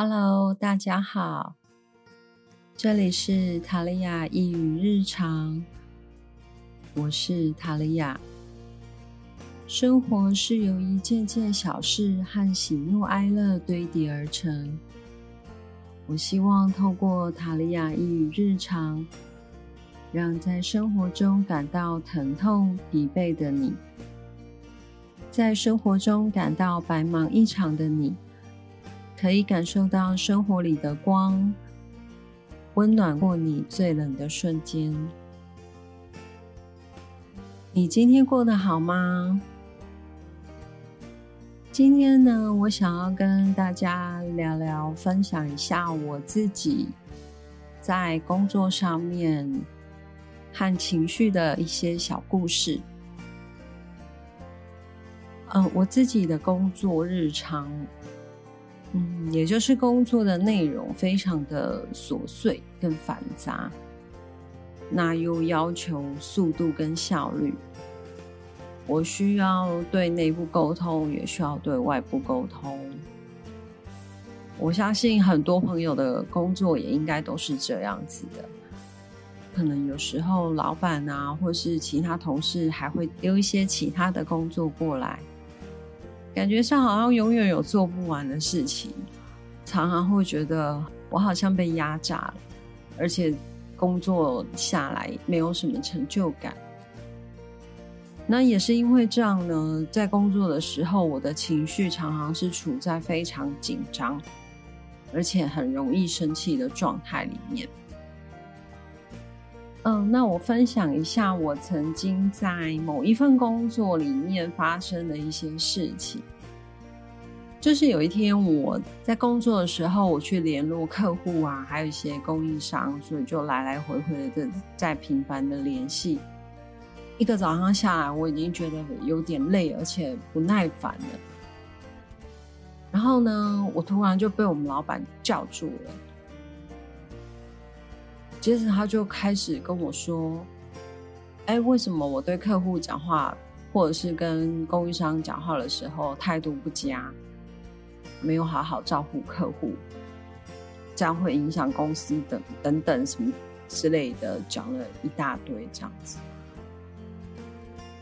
Hello，大家好，这里是塔利亚一语日常，我是塔利亚。生活是由一件件小事和喜怒哀乐堆叠而成。我希望透过塔利亚一语日常，让在生活中感到疼痛、疲惫的你，在生活中感到白忙一场的你，可以感受到生活里的光，温暖过你最冷的瞬间。你今天过得好吗？今天呢，我想要跟大家聊聊，分享一下我自己在工作上面和情绪的一些小故事。嗯，我自己的工作日常，嗯，也就是工作的内容非常的琐碎跟繁杂，那又要求速度跟效率。我需要对内部沟通，也需要对外部沟通。我相信很多朋友的工作也应该都是这样子的。可能有时候老板啊，或是其他同事还会丢一些其他的工作过来，感觉上好像永远有做不完的事情，常常会觉得我好像被压榨了，而且工作下来没有什么成就感。那也是因为这样呢，在工作的时候，我的情绪常常是处在非常紧张，而且很容易生气的状态里面。嗯，那我分享一下我曾经在某一份工作里面发生的一些事情。就是有一天我在工作的时候，我去联络客户啊，还有一些供应商，所以就来来回回的在频繁的联系。一个早上下来，我已经觉得有点累，而且不耐烦了。然后呢，我突然就被我们老板叫住了。接着他就开始跟我说：“哎，为什么我对客户讲话，或者是跟供应商讲话的时候态度不佳，没有好好照顾客户，这样会影响公司等等等什么之类的，讲了一大堆这样子。”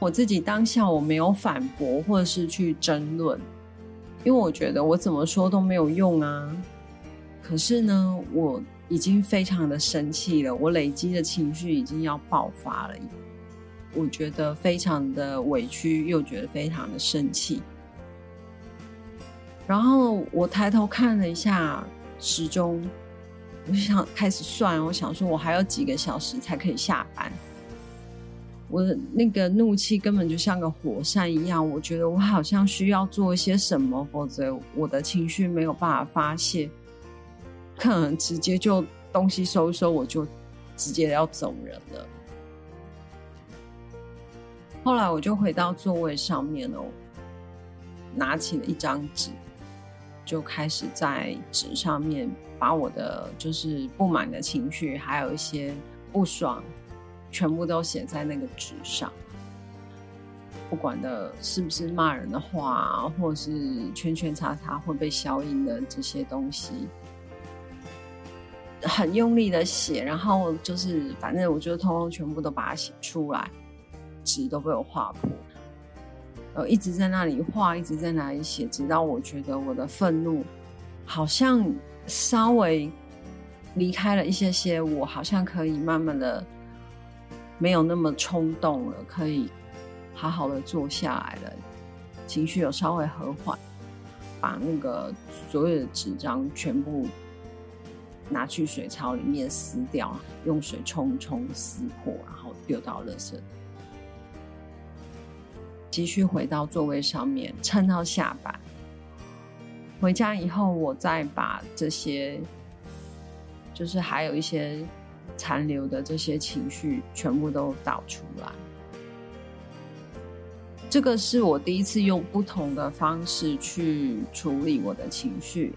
我自己当下我没有反驳或者是去争论，因为我觉得我怎么说都没有用啊。可是呢，我已经非常的生气了，我累积的情绪已经要爆发了。我觉得非常的委屈，又觉得非常的生气。然后我抬头看了一下时钟，我就想开始算，我想说我还有几个小时才可以下班。我的那个怒气根本就像个火山一样，我觉得我好像需要做一些什么，否则我的情绪没有办法发泄，可能直接就东西收收，我就直接要走人了。后来我就回到座位上面哦，拿起了一张纸，就开始在纸上面把我的就是不满的情绪，还有一些不爽。全部都写在那个纸上，不管的是不是骂人的话，或是圈圈叉叉会被消音的这些东西，很用力的写，然后就是反正我就通通全部都把它写出来，纸都被我划破，呃，一直在那里画，一直在那里写，直到我觉得我的愤怒好像稍微离开了一些些，我好像可以慢慢的。没有那么冲动了，可以好好的坐下来了，情绪有稍微和缓，把那个所有的纸张全部拿去水槽里面撕掉，用水冲冲撕破，然后丢到垃圾，继续回到座位上面，撑到下班。回家以后，我再把这些，就是还有一些。残留的这些情绪全部都导出来，这个是我第一次用不同的方式去处理我的情绪，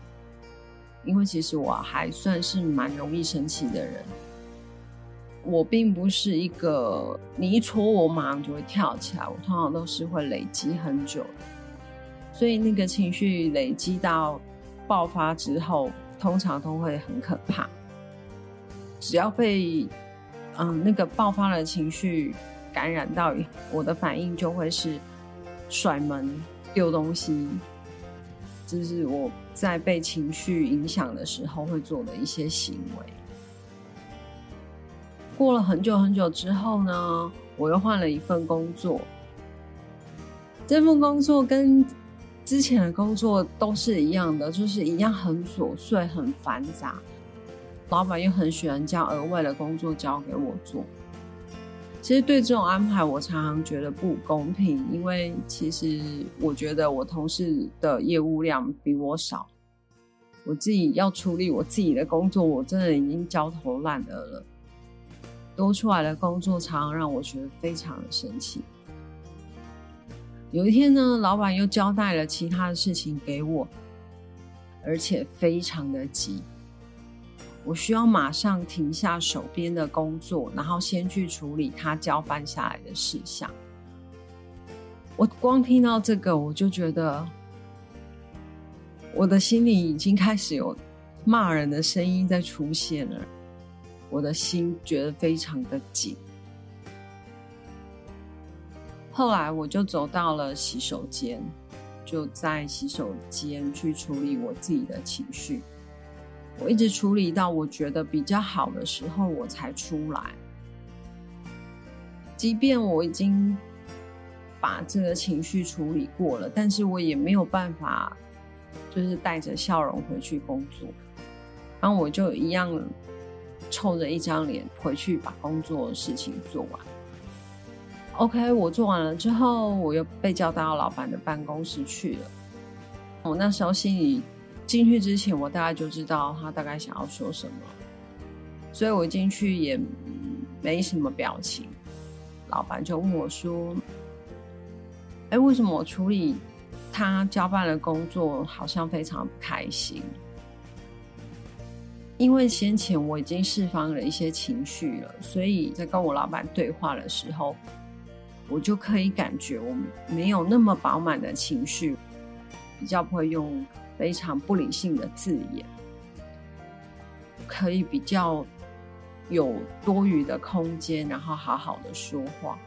因为其实我还算是蛮容易生气的人，我并不是一个你一戳我马上就会跳起来，我通常都是会累积很久，所以那个情绪累积到爆发之后，通常都会很可怕。只要被嗯那个爆发的情绪感染到，我的反应就会是甩门、丢东西，这是我在被情绪影响的时候会做的一些行为。过了很久很久之后呢，我又换了一份工作。这份工作跟之前的工作都是一样的，就是一样很琐碎、很繁杂。老板又很喜欢将额外的工作交给我做。其实对这种安排，我常常觉得不公平，因为其实我觉得我同事的业务量比我少，我自己要处理我自己的工作，我真的已经焦头烂额了。多出来的工作常常让我觉得非常的生气。有一天呢，老板又交代了其他的事情给我，而且非常的急。我需要马上停下手边的工作，然后先去处理他交办下来的事项。我光听到这个，我就觉得我的心里已经开始有骂人的声音在出现了，我的心觉得非常的紧。后来我就走到了洗手间，就在洗手间去处理我自己的情绪。我一直处理到我觉得比较好的时候，我才出来。即便我已经把这个情绪处理过了，但是我也没有办法，就是带着笑容回去工作。然后我就一样臭着一张脸回去把工作事情做完。OK，我做完了之后，我又被叫到老板的办公室去了。我那时候心里。进去之前，我大概就知道他大概想要说什么，所以我进去也没什么表情。老板就问我说：“哎，为什么我处理他交办的工作好像非常不开心？因为先前我已经释放了一些情绪了，所以在跟我老板对话的时候，我就可以感觉我没有那么饱满的情绪，比较不会用。”非常不理性的字眼，可以比较有多余的空间，然后好好的说话。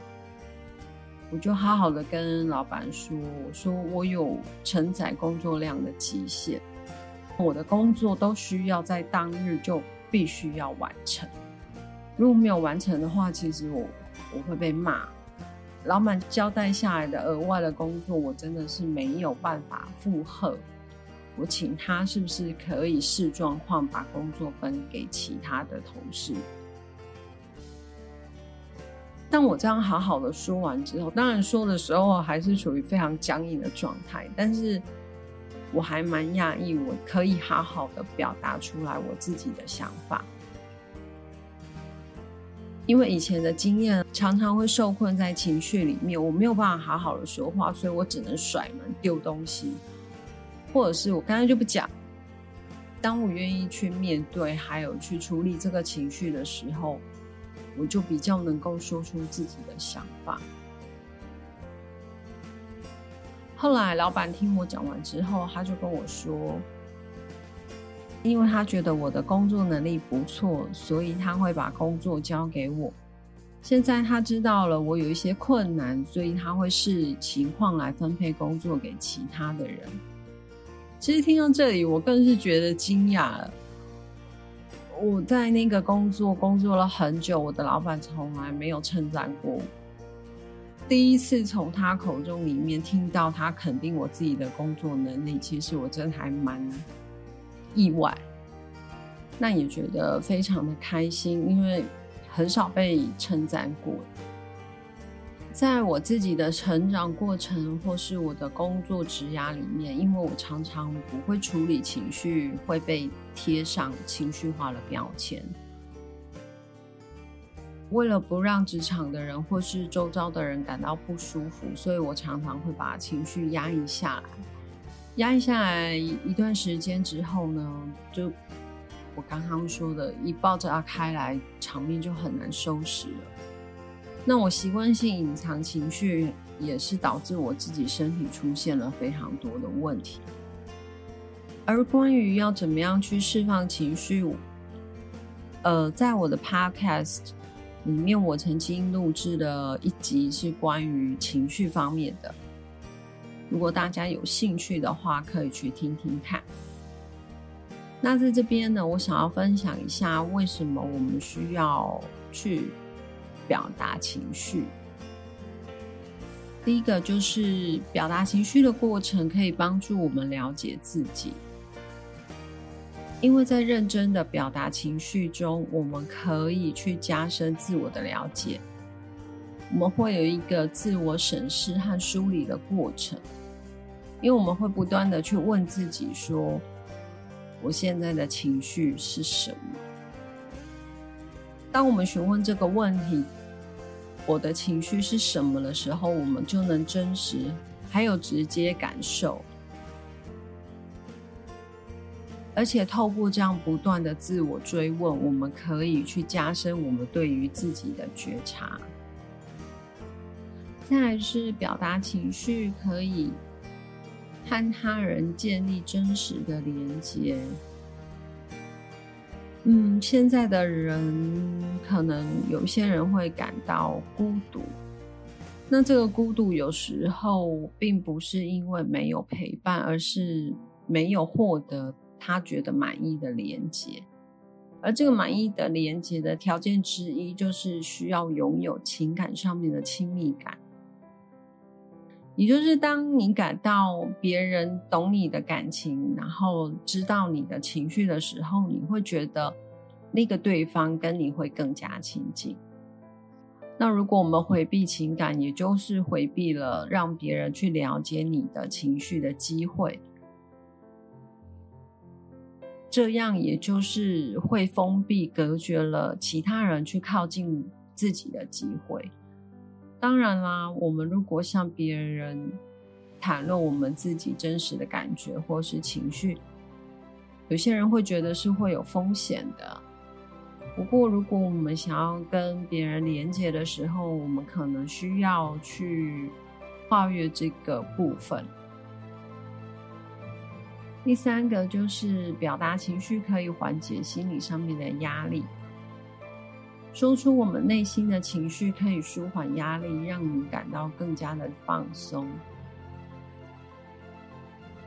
我就好好的跟老板说：“我说我有承载工作量的极限，我的工作都需要在当日就必须要完成。如果没有完成的话，其实我我会被骂。老板交代下来的额外的工作，我真的是没有办法负荷。”我请他是不是可以视状况把工作分给其他的同事？但我这样好好的说完之后，当然说的时候还是处于非常僵硬的状态，但是我还蛮讶异，我可以好好的表达出来我自己的想法。因为以前的经验常常会受困在情绪里面，我没有办法好好的说话，所以我只能甩门丢东西。或者是我刚才就不讲。当我愿意去面对，还有去处理这个情绪的时候，我就比较能够说出自己的想法。后来老板听我讲完之后，他就跟我说，因为他觉得我的工作能力不错，所以他会把工作交给我。现在他知道了我有一些困难，所以他会视情况来分配工作给其他的人。其实听到这里，我更是觉得惊讶了。我在那个工作工作了很久，我的老板从来没有称赞过。第一次从他口中里面听到他肯定我自己的工作能力，其实我真的还蛮意外。那也觉得非常的开心，因为很少被称赞过。在我自己的成长过程，或是我的工作职涯里面，因为我常常不会处理情绪，会被贴上情绪化的标签。为了不让职场的人或是周遭的人感到不舒服，所以我常常会把情绪压抑下来。压抑下来一段时间之后呢，就我刚刚说的，一爆炸开来，场面就很难收拾了。那我习惯性隐藏情绪，也是导致我自己身体出现了非常多的问题。而关于要怎么样去释放情绪，呃，在我的 Podcast 里面，我曾经录制了一集是关于情绪方面的。如果大家有兴趣的话，可以去听听看。那在这边呢，我想要分享一下为什么我们需要去表达情绪。第一个就是表达情绪的过程可以帮助我们了解自己，因为在认真的表达情绪中，我们可以去加深自我的了解，我们会有一个自我审视和梳理的过程，因为我们会不断的去问自己说。我现在的情绪是什么？当我们询问这个问题“我的情绪是什么”的时候，我们就能真实还有直接感受，而且透过这样不断的自我追问，我们可以去加深我们对于自己的觉察。再来是表达情绪可以。和他人建立真实的连接。嗯，现在的人可能有些人会感到孤独，那这个孤独有时候并不是因为没有陪伴，而是没有获得他觉得满意的连接。而这个满意的连接的条件之一，就是需要拥有情感上面的亲密感。也就是当你感到别人懂你的感情，然后知道你的情绪的时候，你会觉得那个对方跟你会更加亲近。那如果我们回避情感，也就是回避了让别人去了解你的情绪的机会，这样也就是会封闭、隔绝了其他人去靠近自己的机会。当然啦，我们如果向别人谈论我们自己真实的感觉或是情绪，有些人会觉得是会有风险的。不过，如果我们想要跟别人连接的时候，我们可能需要去跨越这个部分。第三个就是表达情绪可以缓解心理上面的压力。说出我们内心的情绪，可以舒缓压力，让你感到更加的放松。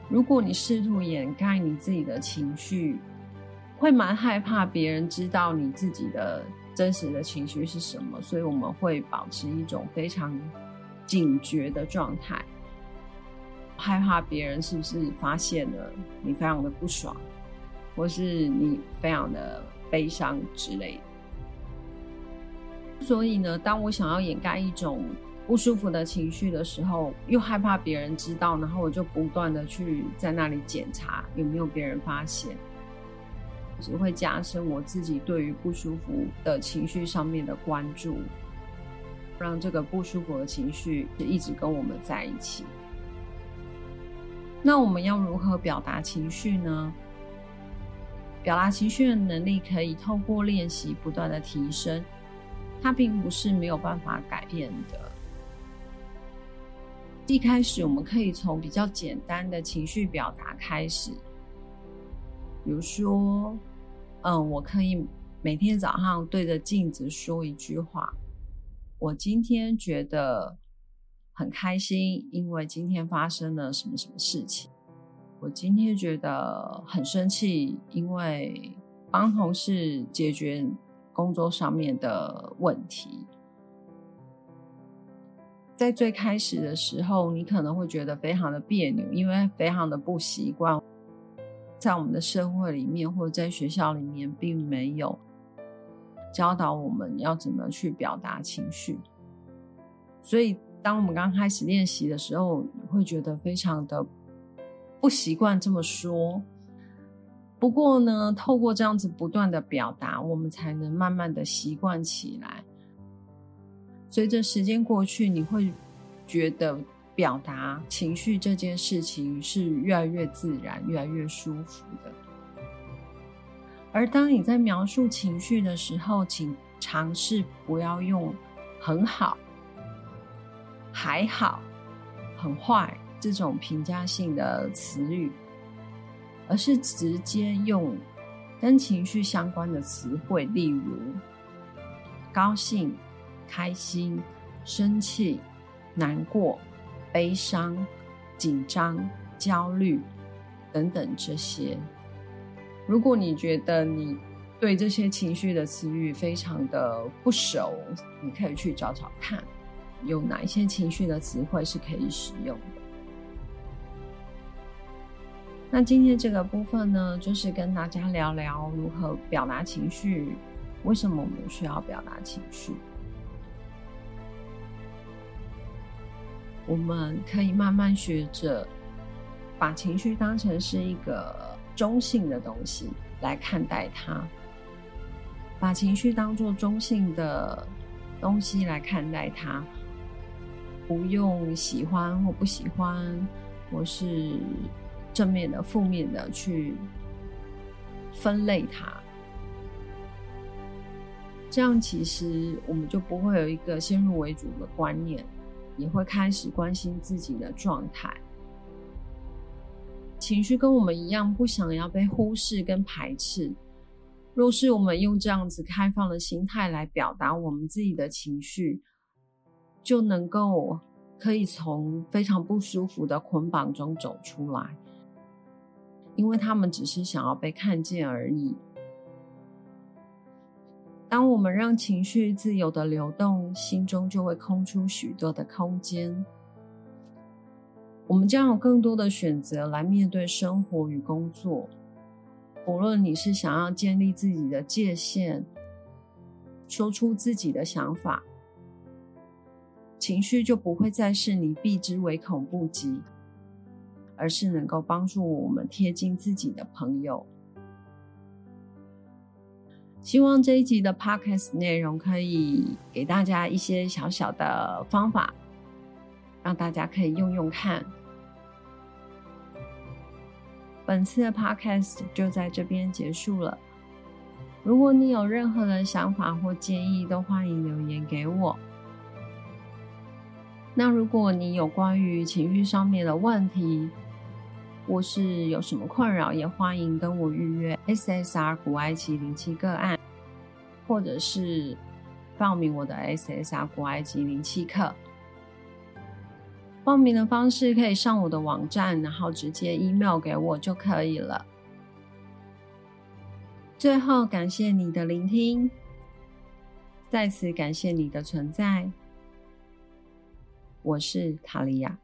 如果你试图掩盖你自己的情绪，会蛮害怕别人知道你自己的真实的情绪是什么，所以我们会保持一种非常警觉的状态，害怕别人是不是发现了你非常的不爽，或是你非常的悲伤之类的。所以呢，当我想要掩盖一种不舒服的情绪的时候，又害怕别人知道，然后我就不断的去在那里检查有没有别人发现，只会加深我自己对于不舒服的情绪上面的关注，让这个不舒服的情绪一直跟我们在一起。那我们要如何表达情绪呢？表达情绪的能力可以透过练习不断的提升。它并不是没有办法改变的。一开始，我们可以从比较简单的情绪表达开始，比如说，嗯，我可以每天早上对着镜子说一句话：“我今天觉得很开心，因为今天发生了什么什么事情。我今天觉得很生气，因为帮同事解决。”工作上面的问题，在最开始的时候，你可能会觉得非常的别扭，因为非常的不习惯，在我们的社会里面或者在学校里面，并没有教导我们要怎么去表达情绪，所以当我们刚开始练习的时候，会觉得非常的不习惯这么说。不过呢，透过这样子不断的表达，我们才能慢慢的习惯起来。随着时间过去，你会觉得表达情绪这件事情是越来越自然、越来越舒服的。而当你在描述情绪的时候，请尝试不要用“很好”“还好”“很坏”这种评价性的词语。而是直接用跟情绪相关的词汇，例如高兴、开心、生气、难过、悲伤、紧张、焦虑等等这些。如果你觉得你对这些情绪的词语非常的不熟，你可以去找找看，有哪一些情绪的词汇是可以使用的。那今天这个部分呢，就是跟大家聊聊如何表达情绪，为什么我们需要表达情绪？我们可以慢慢学着把情绪当成是一个中性的东西来看待它，把情绪当做中性的东西来看待它，不用喜欢或不喜欢，或是。正面的、负面的去分类它，这样其实我们就不会有一个先入为主的观念，也会开始关心自己的状态。情绪跟我们一样，不想要被忽视跟排斥。若是我们用这样子开放的心态来表达我们自己的情绪，就能够可以从非常不舒服的捆绑中走出来。因为他们只是想要被看见而已。当我们让情绪自由的流动，心中就会空出许多的空间。我们将有更多的选择来面对生活与工作。无论你是想要建立自己的界限，说出自己的想法，情绪就不会再是你避之唯恐不及。而是能够帮助我们贴近自己的朋友。希望这一集的 podcast 内容可以给大家一些小小的方法，让大家可以用用看。本次的 podcast 就在这边结束了。如果你有任何的想法或建议，都欢迎留言给我。那如果你有关于情绪上面的问题，或是有什么困扰，也欢迎跟我预约 SSR 古埃及灵气个案，或者是报名我的 SSR 古埃及灵气课。报名的方式可以上我的网站，然后直接 email 给我就可以了。最后，感谢你的聆听，再次感谢你的存在。我是塔利亚。